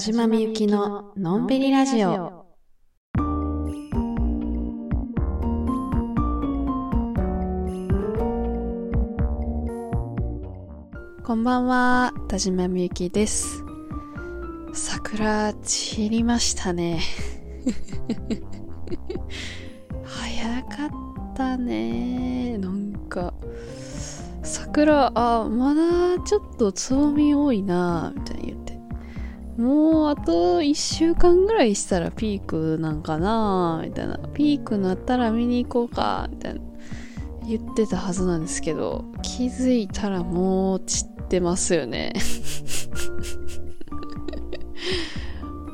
島みゆきののんびりラジオ。こんばんは、田島みゆきです。桜散りましたね。早かったね。なんか、桜、あ、まだちょっとつぼみ多いな、みたいに言って。もうあと1週間ぐらいしたらピークなんかなみたいな。ピークなったら見に行こうかみたいな。言ってたはずなんですけど、気づいたらもう散ってますよね。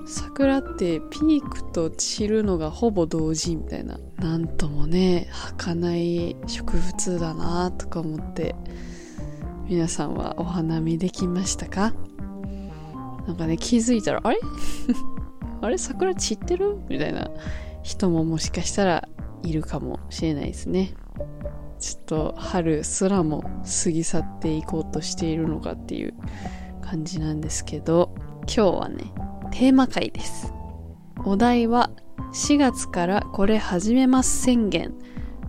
桜ってピークと散るのがほぼ同時みたいな。なんともね、儚い植物だなとか思って。皆さんはお花見できましたか？なんかね、気づいたら、あれ？あれ？桜散ってる？みたいな人ももしかしたらいるかもしれないですね。ちょっと春すらも過ぎ去っていこうとしているのかっていう感じなんですけど、今日はね、テーマ会です。お題は4月からこれ始めます宣言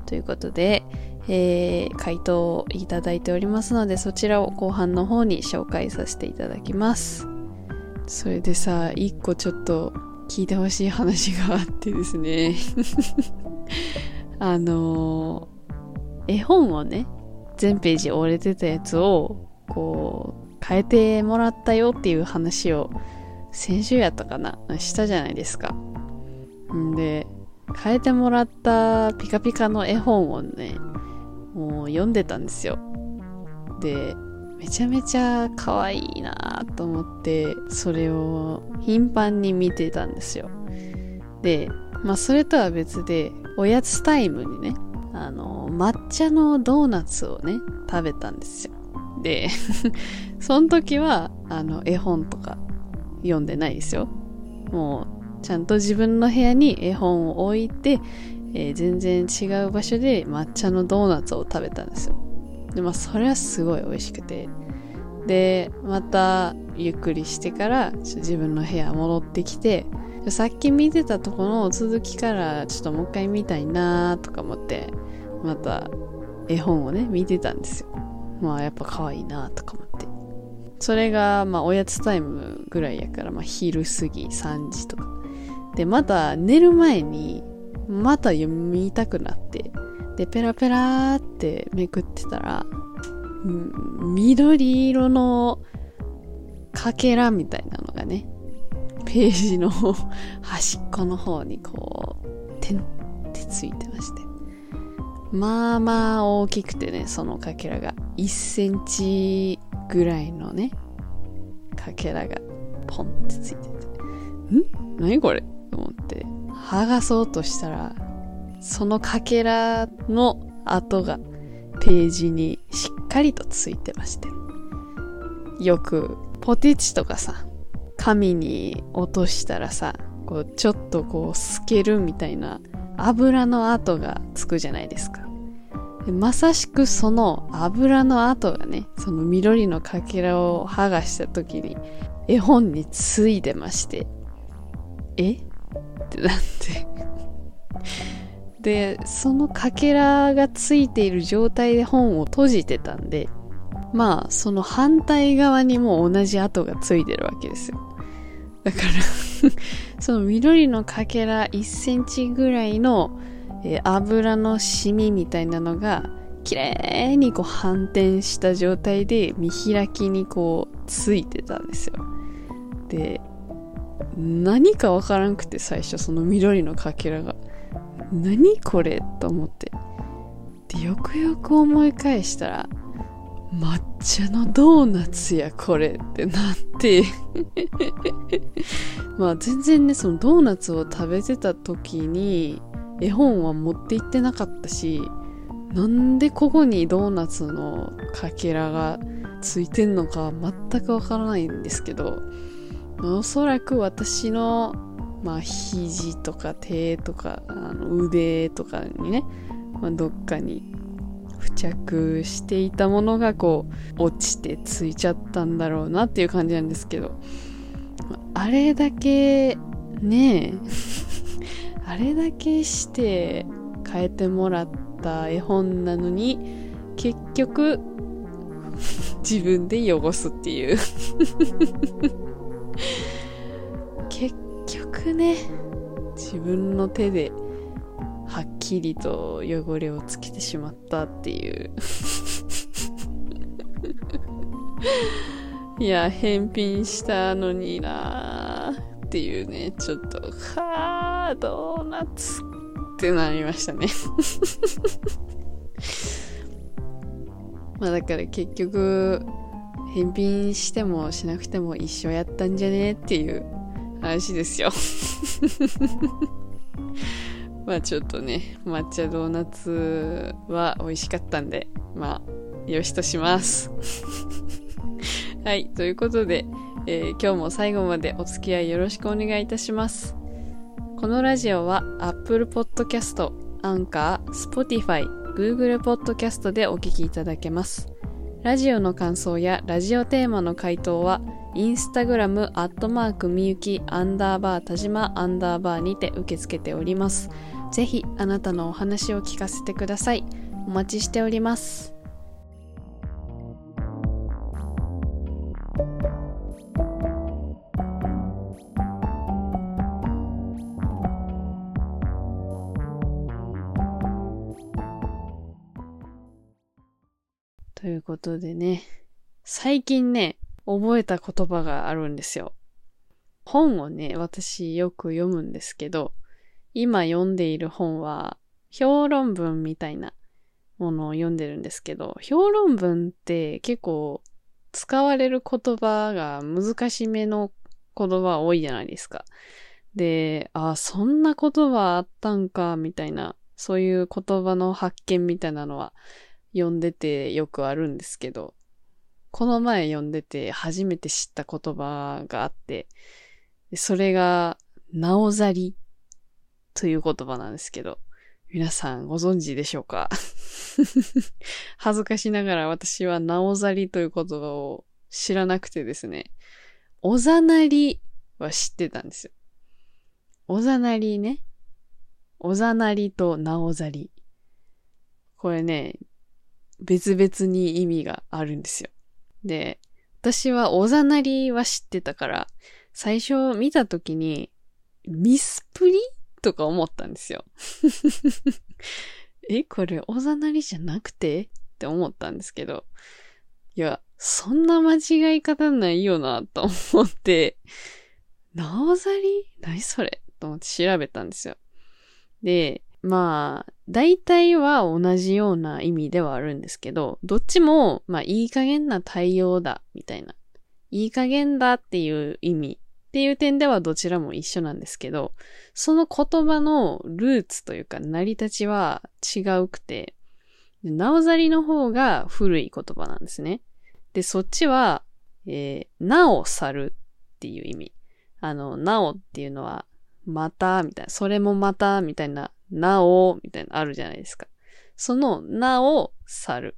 ということで、えー、回答をいただいておりますので、そちらを後半の方に紹介させていただきます。それでさ、一個ちょっと聞いてほしい話があってですね。あの、絵本をね、全ページ折れてたやつを、こう、変えてもらったよっていう話を、先週やったかなしたじゃないですか。んで、変えてもらったピカピカの絵本をね、もう読んでたんですよ。で、めちゃめちゃ可愛いなと思って、それを頻繁に見てたんですよ。で、まあそれとは別で、おやつタイムにね、あの、抹茶のドーナツをね、食べたんですよ。で、その時は、あの、絵本とか読んでないですよ。もう、ちゃんと自分の部屋に絵本を置いて、えー全然違う場所で抹茶のドーナツを食べたんですよ。で、まあ、それはすごい美味しくて。で、また、ゆっくりしてから、自分の部屋戻ってきて、さっき見てたとこの続きから、ちょっともう一回見たいなとか思って、また、絵本をね、見てたんですよ。まあ、やっぱ可愛いなとか思って。それが、まあ、おやつタイムぐらいやから、まあ、昼過ぎ、3時とか。で、また、寝る前に、また読みたくなって、で、ペラペラーってめくってたら、うん緑色のかけらみたいなのがね、ページの 端っこの方にこう、てんってついてまして。まあまあ大きくてね、そのかけらが。1センチぐらいのね、かけらがポンってついてて。ん？何これ？と思って、剥がそうとしたら、そのかけらの跡がページにしっかりとついてまして。よくポテチとかさ、紙に落としたらさ、こうちょっとこう透けるみたいな油の跡がつくじゃないですか。まさしくその油の跡がね、その緑のかけらを剥がした時に絵本についてまして、え？ってなって。で、そのかけらがついている状態で本を閉じてたんで、まあ、その反対側にも同じ跡がついてるわけですよ。だから その緑のかけら1センチぐらいの、え油のシミみたいなのが、綺麗にこう反転した状態で見開きにこうついてたんですよ。で、何かわからんくて最初その緑のかけらが。何これと思って。で、よくよく思い返したら、抹茶のドーナツやこれってなって まあ全然ねそのドーナツを食べてた時に絵本は持って行ってなかったしなんでここにドーナツのかけらがついてんのか全くわからないんですけどおそらく私のまあ肘とか手とかあの腕とかにね、まあ、どっかに付着していたものがこう落ちてついちゃったんだろうなっていう感じなんですけどあれだけ、ねえ、あれだけして変えてもらった絵本なのに、結局、自分で汚すっていう。局ね、自分の手ではっきりと汚れをつけてしまったっていう。いや、返品したのになーっていうね、ちょっと、はー、ドーナツってなりましたね。まあだから結局、返品してもしなくても一緒やったんじゃねっていう。話ですよ まあちょっとね、抹茶ドーナツは美味しかったんで、まあ、よしとします はい、ということで、えー、今日も最後までお付き合いよろしくお願いいたします。このラジオは Apple Podcast、Anchor、Spotify、Google Podcast でお聞きいただけます。ラジオの感想やラジオテーマの回答は、インスタグラムアットマークみゆきアンダーバー田島アンダーバーにて受け付けております。ぜひあなたのお話を聞かせてください。お待ちしております。ということでね、最近ね、覚えた言葉があるんですよ。本をね、私よく読むんですけど、今読んでいる本は、評論文みたいなものを読んでるんですけど、評論文って結構使われる言葉が難しめの言葉多いじゃないですか。で、あ、そんな言葉あったんか、みたいな、そういう言葉の発見みたいなのは読んでてよくあるんですけど、この前読んでて初めて知った言葉があって、それが、なおざりという言葉なんですけど、皆さんご存知でしょうか？恥ずかしながら私はなおざりという言葉を知らなくてですね、おざなりは知ってたんですよ。おざなりね。おざなりとなおざり。これね、別々に意味があるんですよ。で、私はおざなりは知ってたから、最初見たときに、ミスプリとか思ったんですよ。え、これおざなりじゃなくて？って思ったんですけど、いや、そんな間違い方ないよな、と思って、なおざり？何それ？と思って調べたんですよ。で、まあ、大体は同じような意味ではあるんですけど、どっちも、まあ、いい加減な対応だ、みたいな。いい加減だっていう意味っていう点ではどちらも一緒なんですけど、その言葉のルーツというか成り立ちは違うくて、なおざりの方が古い言葉なんですね。で、そっちは、えー、なお去るっていう意味。あの、なおっていうのは、また、みたいな、それもまた、みたいななお、みたいなあるじゃないですか。その、なお、去る。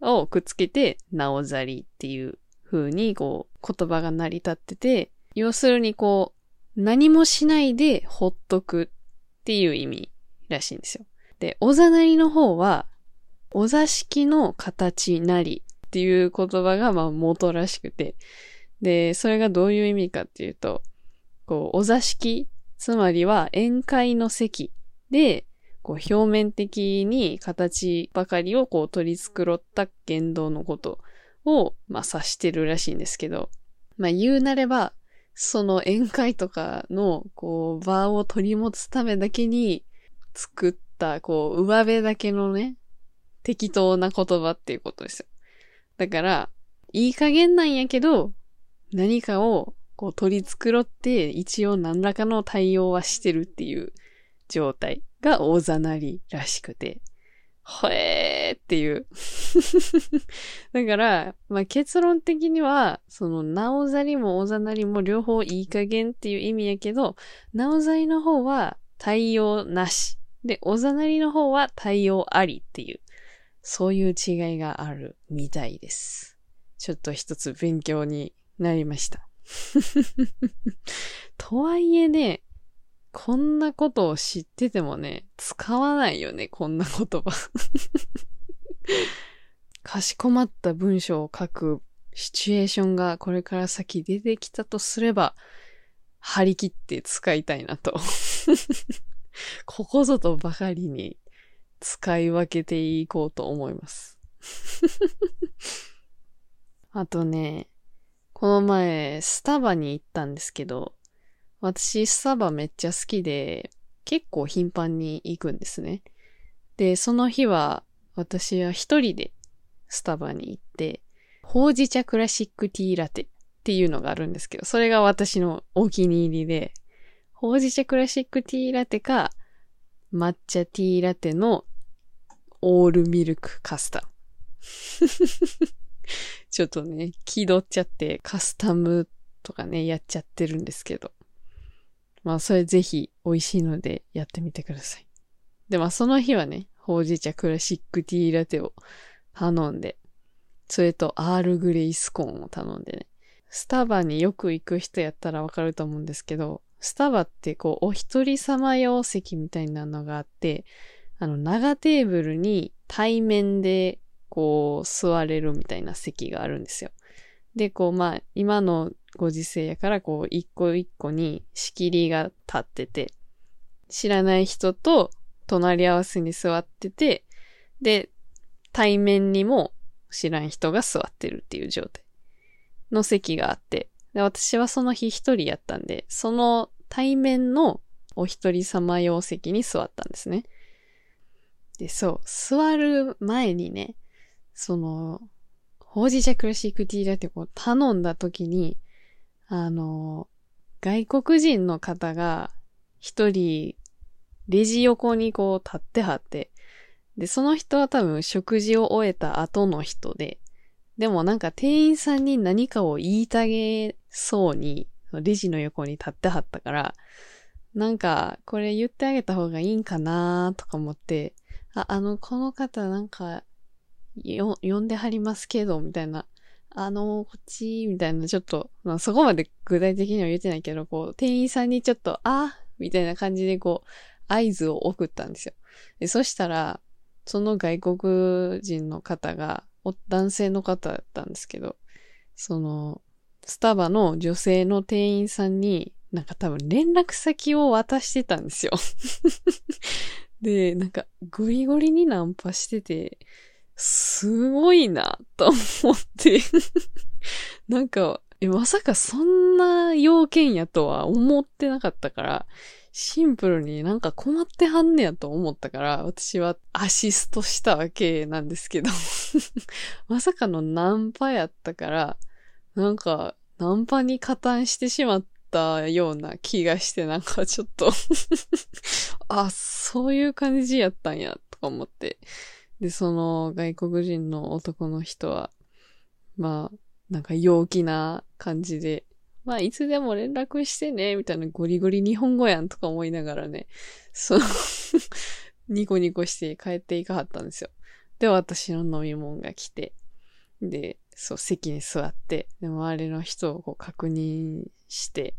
をくっつけて、なおざりっていう風に、こう、言葉が成り立ってて、要するにこう、何もしないでほっとくっていう意味らしいんですよ。で、おざなりの方は、お座敷の形なりっていう言葉がまあ元らしくて、で、それがどういう意味かっていうと、こう、お座敷つまりは宴会の席で、こう表面的に形ばかりをこう取り繕った言動のことを、まあ指してるらしいんですけど、まあ言うなれば、その宴会とかのこう場を取り持つためだけに作ったこう上辺だけのね、適当な言葉っていうことですよ。だから、いい加減なんやけど、何かをこう取り繕って一応何らかの対応はしてるっていう状態が大ざなりらしくて、ほえーっていう。だから、まあ、結論的には、その、なおざりもおざなりも両方いい加減っていう意味やけど、なおざりの方は対応なし。で、おざなりの方は対応ありっていう、そういう違いがあるみたいです。ちょっと一つ勉強になりました。とはいえね、こんなことを知っててもね、使わないよね、こんな言葉。かしこまった文章を書くシチュエーションがこれから先出てきたとすれば、張り切って使いたいなと。ここぞとばかりに使い分けていこうと思います。あとね、この前、スタバに行ったんですけど、私、スタバめっちゃ好きで、結構頻繁に行くんですね。で、その日は、私は一人でスタバに行って、ほうじ茶クラシックティーラテっていうのがあるんですけど、それが私のお気に入りで、ほうじ茶クラシックティーラテか、抹茶ティーラテのオールミルクカスタ。ちょっとね、気取っちゃってカスタムとかね、やっちゃってるんですけど。まあ、それぜひ美味しいのでやってみてください。で、まあ、その日はね、ほうじ茶クラシックティーラテを頼んで、それとアールグレイスコーンを頼んでね。スタバによく行く人やったらわかると思うんですけど、スタバってこう、お一人様用席みたいなのがあって、あの、長テーブルに対面でこう、座れるみたいな席があるんですよ。で、こう、まあ、今のご時世やから、こう、一個一個に仕切りが立ってて、知らない人と隣り合わせに座ってて、で、対面にも知らん人が座ってるっていう状態の席があって、で私はその日一人やったんで、その対面のお一人様用席に座ったんですね。で、そう、座る前にね、その、ほうじ茶クラシックティーラテこう頼んだ時に、あの、外国人の方が一人レジ横にこう立ってはって、で、その人は多分食事を終えた後の人で、でもなんか店員さんに何かを言いたげそうに、レジの横に立ってはったから、なんか、これ言ってあげた方がいいんかなとか思って、あ、あの、この方なんか、よ、呼んではりますけど、みたいな。あの、こっち、みたいな、ちょっと、まあ、そこまで具体的には言ってないけど、こう、店員さんにちょっと、あみたいな感じで、こう、合図を送ったんですよ。で、そしたら、その外国人の方が、男性の方だったんですけど、その、スタバの女性の店員さんに、なんか多分連絡先を渡してたんですよ で、なんかゴリゴリにナンパしてて、すごいな、と思って なんか、まさかそんな要件やとは思ってなかったから、シンプルになんか困ってはんねやと思ったから、私はアシストしたわけなんですけど まさかのナンパやったから、なんか、ナンパに加担してしまったような気がして、なんかちょっと あ、そういう感じやったんや、とか思って。で、その外国人の男の人は、まあ、なんか陽気な感じで、まあ、いつでも連絡してね、みたいなゴリゴリ日本語やんとか思いながらね、その ニコニコして帰っていかはったんですよ。で、私の飲み物が来て、で、そう、席に座って、で、周りの人をこう確認して、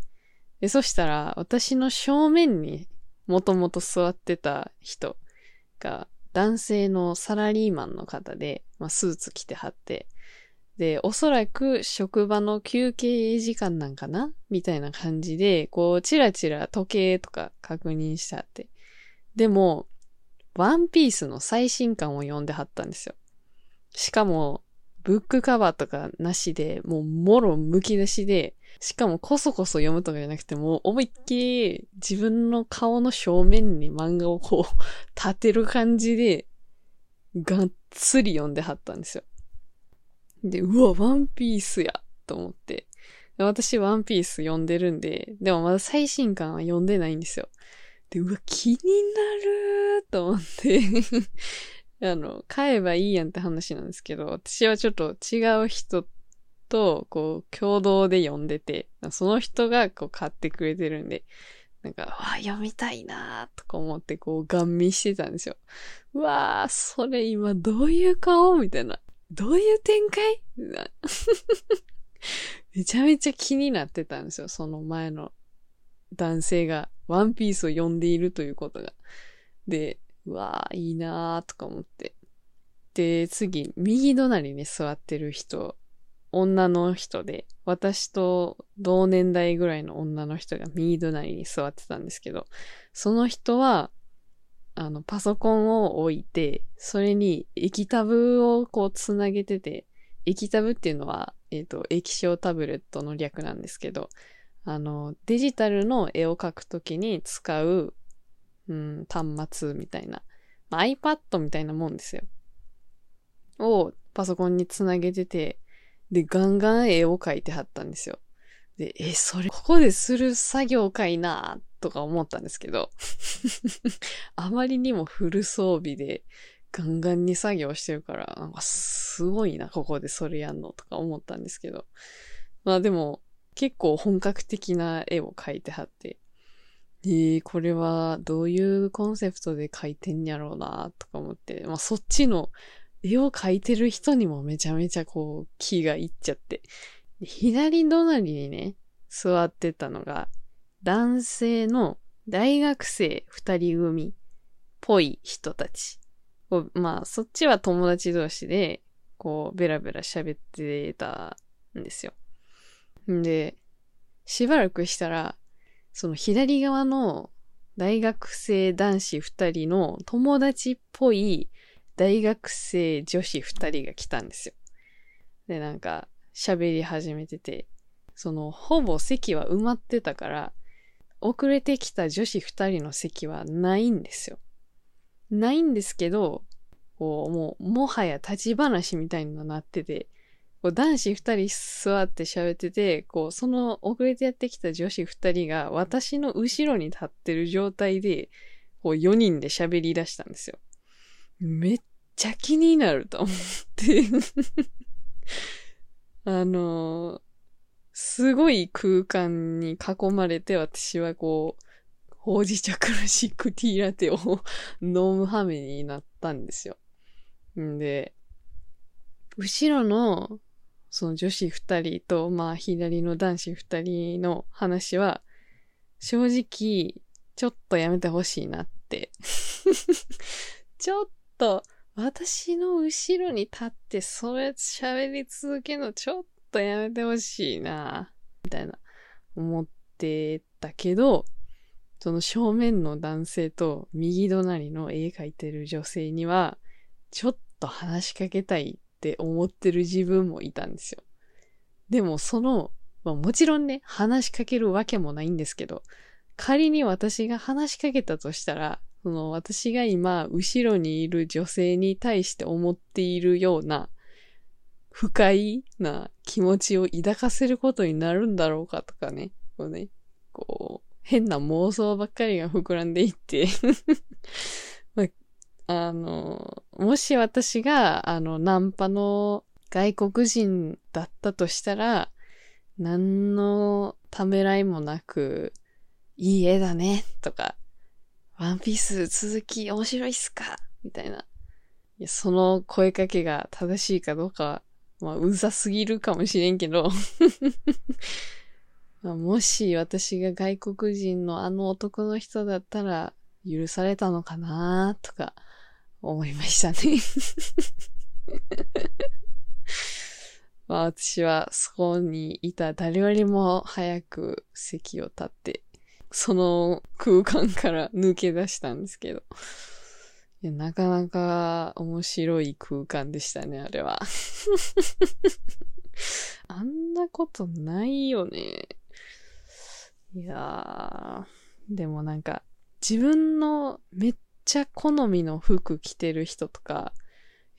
で、そしたら、私の正面にもともと座ってた人が、男性のサラリーマンの方で、まあ、スーツ着てはって、で、おそらく職場の休憩時間なんかな？みたいな感じで、こう、チラチラ時計とか確認したって。でも、ワンピースの最新刊を読んではったんですよ。しかも、ブックカバーとかなしで、もう、もろ剥き出しで、しかもこそこそ読むとかじゃなくて、もう思いっきり自分の顔の正面に漫画をこう、立てる感じで、がっつり読んではったんですよ。で、うわ、ワンピースやと思って。私ワンピース読んでるんで、でもまだ最新刊は読んでないんですよ。で、うわ、気になると思ってあの、買えばいいやんって話なんですけど、私はちょっと違う人と、こう、共同で読んでて、その人がこう買ってくれてるんで、なんか、わ読みたいなとか思って、こう、ガン見してたんですよ。うわー、それ今どういう顔みたいな。どういう展開？めちゃめちゃ気になってたんですよ。その前の男性がワンピースを読んでいるということが。で、うわーいいなーとか思って。で、次、右隣に座ってる人、女の人で、私と同年代ぐらいの女の人が右隣に座ってたんですけど、その人は、あの、パソコンを置いて、それに液タブをこうつなげてて、液タブっていうのは、えっ、ー、と、液晶タブレットの略なんですけど、あの、デジタルの絵を描くときに使う、うん、端末みたいな、まあ、iPad みたいなもんですよ。をパソコンにつなげてて、で、ガンガン絵を描いてはったんですよ。で、え、それ、ここでする作業かいなとか思ったんですけど、あまりにもフル装備でガンガンに作業してるから、なんかすごいな、ここでそれやんのとか思ったんですけど、まあでも、結構本格的な絵を描いてはって、えー、これはどういうコンセプトで描いてんやろうなとか思って、まあそっちの絵を描いてる人にもめちゃめちゃこう気がいっちゃって、左隣にね、座ってたのが、男性の大学生二人組っぽい人たち。まあ、そっちは友達同士で、こう、ベラベラ喋ってたんですよ。んで、しばらくしたら、その左側の大学生男子二人の友達っぽい大学生女子二人が来たんですよ。で、なんか、喋り始めてて、その、ほぼ席は埋まってたから、遅れてきた女子二人の席はないんですよ。ないんですけど、こう、もう、もはや立ち話みたいになってて、こう男子二人座って喋ってて、こう、その遅れてやってきた女子二人が私の後ろに立ってる状態で、こう4人で喋り出したんですよ。めっちゃ気になると思って あの、すごい空間に囲まれて私はこう、ほうじ茶クラシックティーラテを 飲む羽目になったんですよ。んで、後ろの、その女子二人と、まあ左の男子二人の話は、正直、ちょっとやめてほしいなって。ちょっと、私の後ろに立ってそれ喋り続けるのちょっとやめてほしいな、みたいな思ってたけど、その正面の男性と右隣の絵描いてる女性には、ちょっと話しかけたいって思ってる自分もいたんですよ。でもその、まあ、もちろんね、話しかけるわけもないんですけど、仮に私が話しかけたとしたら、その私が今、後ろにいる女性に対して思っているような、不快な気持ちを抱かせることになるんだろうかとかね。こうね、こう、変な妄想ばっかりが膨らんでいってあ、の、もし私が、あの、ナンパの外国人だったとしたら、何のためらいもなく、いい絵だね、とか、ワンピース続き面白いっすかみたいな。いや、その声かけが正しいかどうかは、まあ、うざすぎるかもしれんけど まあ、もし私が外国人のあの男の人だったら許されたのかなとか思いましたね まあ私はそこにいた誰よりも早く席を立ってその空間から抜け出したんですけど。いや、なかなか面白い空間でしたね、あれは。あんなことないよね。いやー、でもなんか、自分のめっちゃ好みの服着てる人とか、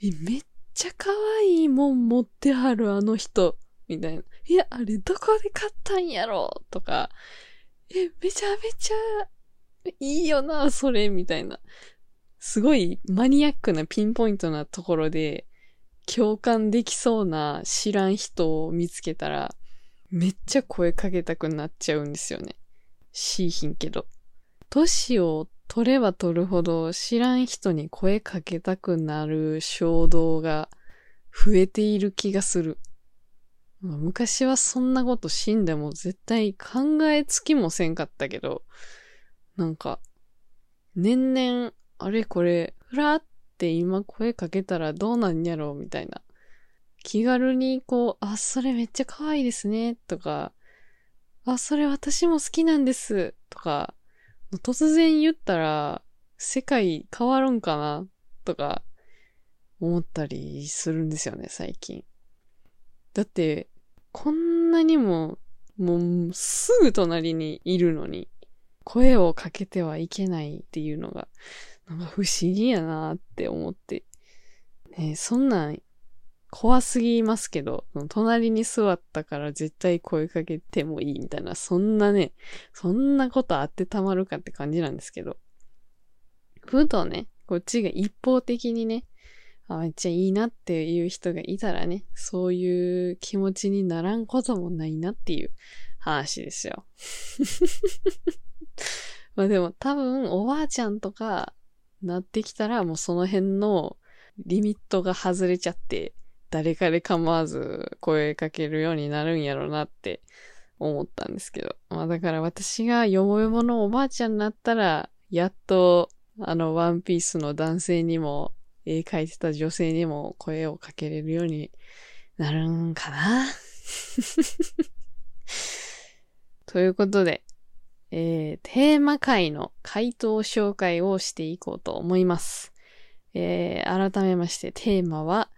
え、めっちゃ可愛いもん持ってはるあの人、みたいな。いや、あれどこで買ったんやろとか、え、めちゃめちゃいいよな、それ、みたいな。すごいマニアックなピンポイントなところで共感できそうな知らん人を見つけたらめっちゃ声かけたくなっちゃうんですよね。しーひんけど。年を取れば取るほど知らん人に声かけたくなる衝動が増えている気がする。昔はそんなこと死んでも絶対考えつきもせんかったけど、なんか、年々、あれこれ、ふらって今声かけたらどうなんやろうみたいな。気軽にこう、あ、それめっちゃ可愛いですね、とか、あ、それ私も好きなんです、とか、突然言ったら、世界変わるんかな、とか、思ったりするんですよね、最近。だって、こんなにも、もうすぐ隣にいるのに、声をかけてはいけないっていうのが、なんか不思議やなって思って。ねそんなん怖すぎますけど、隣に座ったから絶対声かけてもいいみたいな、そんなね、そんなことあってたまるかって感じなんですけど。ふとね、こっちが一方的にね、あ、めっちゃいいなっていう人がいたらね、そういう気持ちにならんこともないなっていう話ですよ。まあでも多分おばあちゃんとかなってきたらもうその辺のリミットが外れちゃって、誰かで構わず声かけるようになるんやろうなって思ったんですけど。まあだから私がよぼよぼのおばあちゃんになったら、やっとあのワンピースの男性にも絵描いてた女性にも声をかけれるようになるんかな ということで、えー、テーマ回の回答紹介をしていこうと思います。えー、改めましてテーマは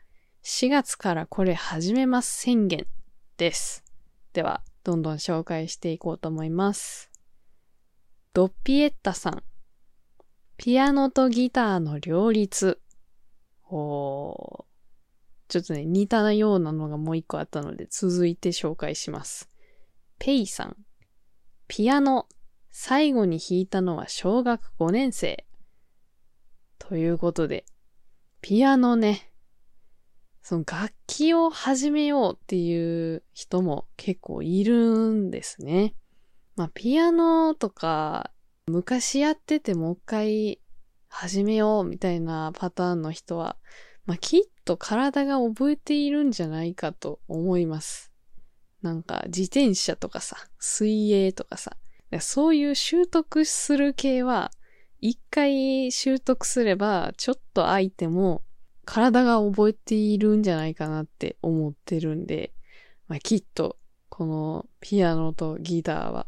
4月からこれ始めます宣言です。では、どんどん紹介していこうと思います。ドッピエッタさん。ピアノとギターの両立。おちょっとね、似たようなのがもう一個あったので、続いて紹介します。ペイさん。ピアノ。最後に弾いたのは小学5年生。ということで、ピアノね。その楽器を始めようっていう人も結構いるんですね。まあ、ピアノとか、昔やっててもう一回始めようみたいなパターンの人は、まあ、きっと体が覚えているんじゃないかと思います。なんか自転車とかさ、水泳とかさ、そういう習得する系は、一回習得すれば、ちょっと空いても、体が覚えているんじゃないかなって思ってるんで、まあ、きっと、このピアノとギターは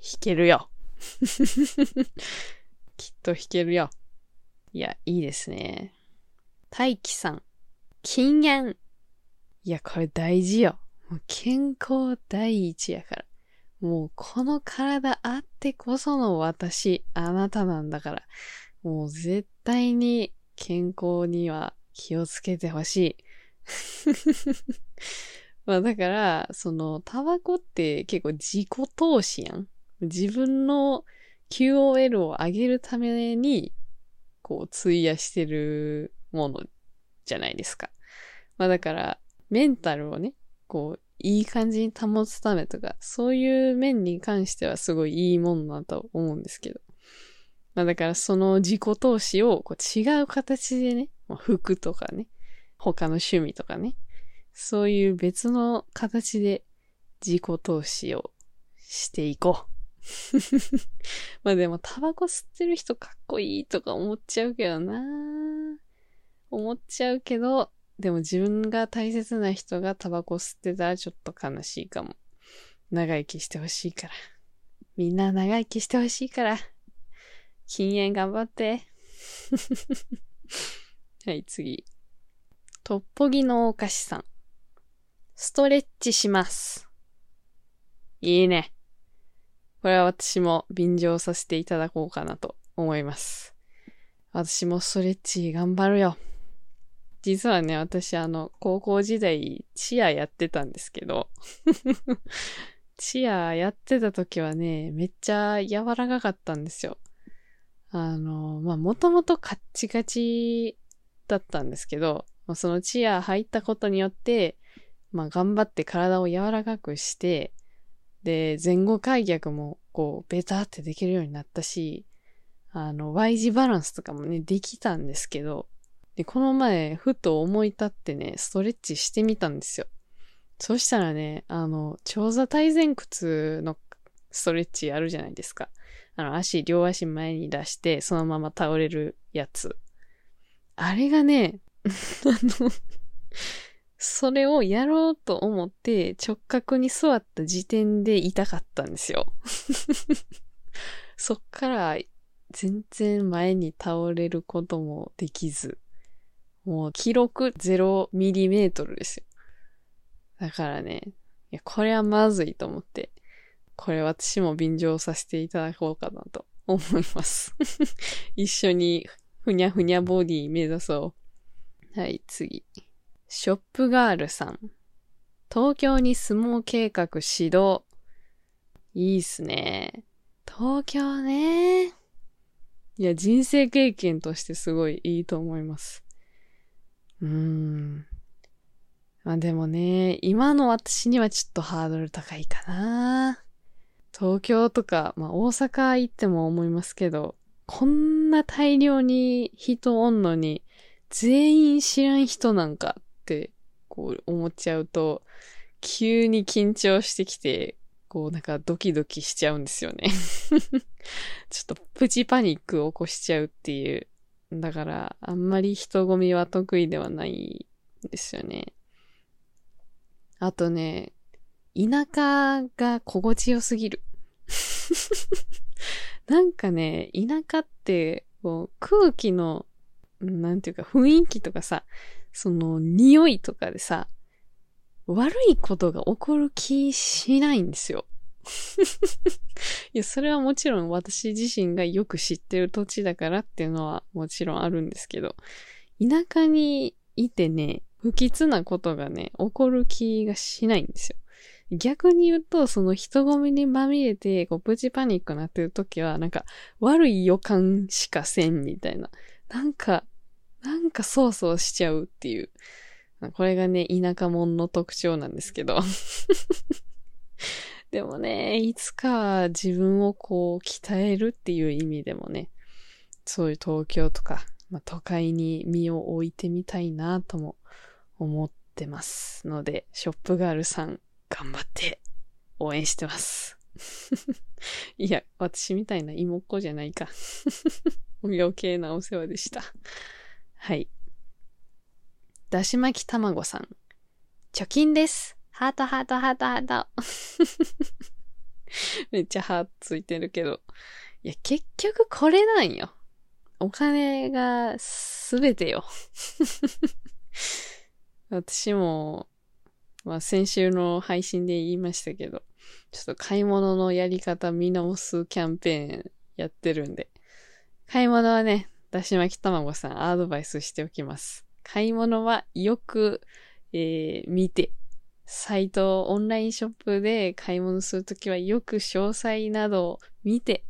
弾けるよ。きっと弾けるよ。いや、いいですね。大輝さん。禁煙。いや、これ大事よ。健康第一やから。もうこの体あってこその私、あなたなんだから。もう絶対に健康には気をつけてほしい。まあだから、その、タバコって結構自己投資やん。自分の QOL を上げるためにこう、費やしてるものじゃないですか。まあだから、メンタルをね、こう、いい感じに保つためとか、そういう面に関してはすごいいいものだと思うんですけど。まあだからその自己投資をこう違う形でね、まあ服とかね、他の趣味とかね、そういう別の形で自己投資をしていこう。まあでもタバコ吸ってる人かっこいいとか思っちゃうけどな思っちゃうけど、でも自分が大切な人がタバコ吸ってたらちょっと悲しいかも。長生きしてほしいから。みんな長生きしてほしいから。禁煙頑張って。はい、次。トッポギのお菓子さん。ストレッチします。いいね。これは私も便乗させていただこうかなと思います。私もストレッチ頑張るよ。実はね、私あの、高校時代、チアやってたんですけど、チアやってた時はね、めっちゃ柔らかかったんですよ。あの、まあ、もともとカッチカチだったんですけど、そのチア入ったことによって、まあ、頑張って体を柔らかくして、で、前後開脚もこう、ベタってできるようになったし、あの、Y 字バランスとかもね、できたんですけど、で、この前、ふと思い立ってね、ストレッチしてみたんですよ。そしたらね、あの、長座体前屈のストレッチあるじゃないですか。あの、足、両足前に出して、そのまま倒れるやつ。あれがね、あの、それをやろうと思って直角に座った時点で痛かったんですよ。そっから全然前に倒れることもできず、もう記録0ミリメートルですよ。だからね、いや、これはまずいと思って、これ私も便乗させていただこうかなと思います。一緒にふにゃふにゃボディ目指そう。はい、次。ショップガールさん。東京に相撲計画指導。いいっすね。東京ね。いや、人生経験としてすごいいいと思います。うーん。まあでもね、今の私にはちょっとハードル高いかな。東京とか、まあ大阪行っても思いますけど、こんな大量に人おんのに、全員知らん人なんかって、こう思っちゃうと、急に緊張してきて、こうなんかドキドキしちゃうんですよね ちょっとプチパニックを起こしちゃうっていう。だから、あんまり人混みは得意ではないんですよね。あとね、田舎が心地よすぎる。なんかね、田舎って、こう、空気の、なんていうか、雰囲気とかさ、その、匂いとかでさ、悪いことが起こる気しないんですよ。いや、それはもちろん私自身がよく知ってる土地だからっていうのはもちろんあるんですけど、田舎にいてね、不吉なことがね、起こる気がしないんですよ。逆に言うと、その人混みにまみれて、こう、プチパニックになってる時は、なんか、悪い予感しかせんみたいな。なんか、なんかそうそうしちゃうっていう。これがね、田舎者の特徴なんですけど。でもね、いつか自分をこう、鍛えるっていう意味でもね、そういう東京とか、まあ、都会に身を置いてみたいなとも思ってますので、ショップガールさん頑張って応援してます。いや、私みたいな妹っ子じゃないか。余計なお世話でした。はい。だし巻き卵さん。貯金です。ハートハートハートハート。めっちゃハートついてるけど。いや、結局これなんよ。お金がすべてよ。私も、まあ先週の配信で言いましたけど、ちょっと買い物のやり方見直すキャンペーンやってるんで、買い物はね、だし巻き卵さんアドバイスしておきます。買い物はよく、えー、見て、サイト、オンラインショップで買い物するときはよく詳細などを見て、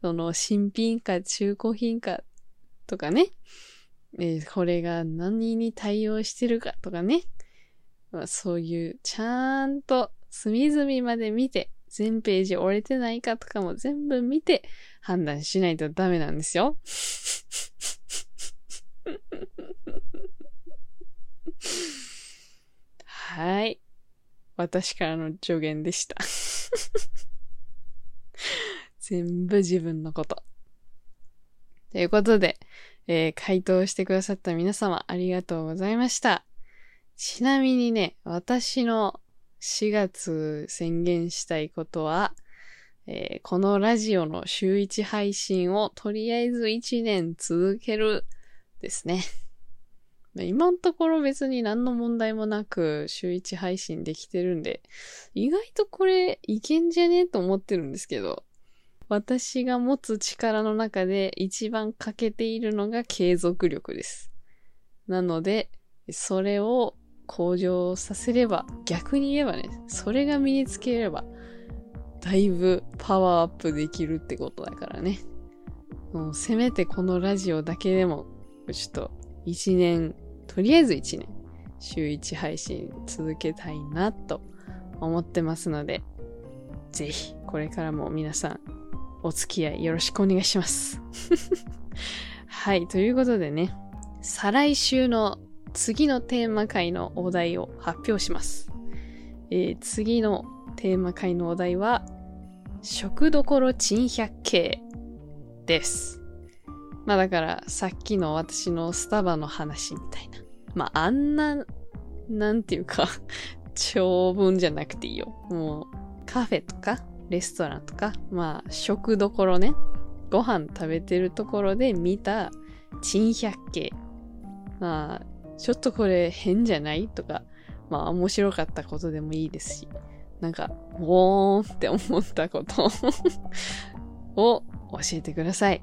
その新品か中古品かとかね、えー、これが何に対応してるかとかね。まあ、そういう、ちゃんと隅々まで見て、全ページ折れてないかとかも全部見て判断しないとダメなんですよ。はい。私からの助言でした。全部自分のこと。ということで、えー、回答してくださった皆様ありがとうございました。ちなみにね、私の4月宣言したいことは、えー、このラジオの週1配信をとりあえず1年続けるですね。今のところ別に何の問題もなく週1配信できてるんで、意外とこれいけんじゃねえと思ってるんですけど、私が持つ力の中で一番欠けているのが継続力です。なので、それを向上させれば、逆に言えばね、それが身につければ、だいぶパワーアップできるってことだからね。もうせめてこのラジオだけでも、ちょっと一年、とりあえず一年、週一配信続けたいなと思ってますので、ぜひこれからも皆さんお付き合いよろしくお願いします。はい、ということでね、再来週の次のテーマ回のお題を発表します。えー、次のテーマ会のお題は、食どころ珍百景です。まあだからさっきの私のスタバの話みたいな。まああんな、なんていうか 長文じゃなくていいよ。もうカフェとかレストランとか、まあ食どころね。ご飯食べてるところで見た珍百景。まあ、ちょっとこれ変じゃない？とか、まあ面白かったことでもいいですし、なんか、おーんって思ったこと を教えてください。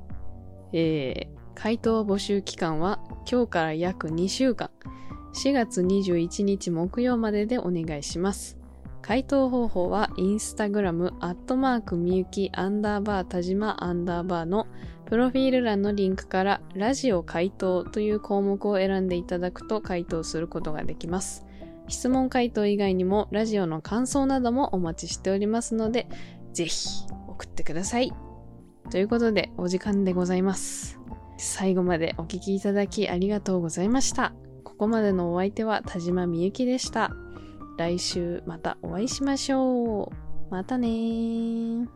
えー、回答募集期間は今日から約2週間、4月21日木曜まででお願いします。回答方法はインスタグラムアットマークみゆきアンダーバー田島アンダーバーのプロフィール欄のリンクからラジオ回答という項目を選んでいただくと回答することができます。質問回答以外にもラジオの感想などもお待ちしておりますので、ぜひ送ってください。ということで、お時間でございます。最後までお聴きいただきありがとうございました。ここまでのお相手は田島みゆきでした。来週またお会いしましょう。またね。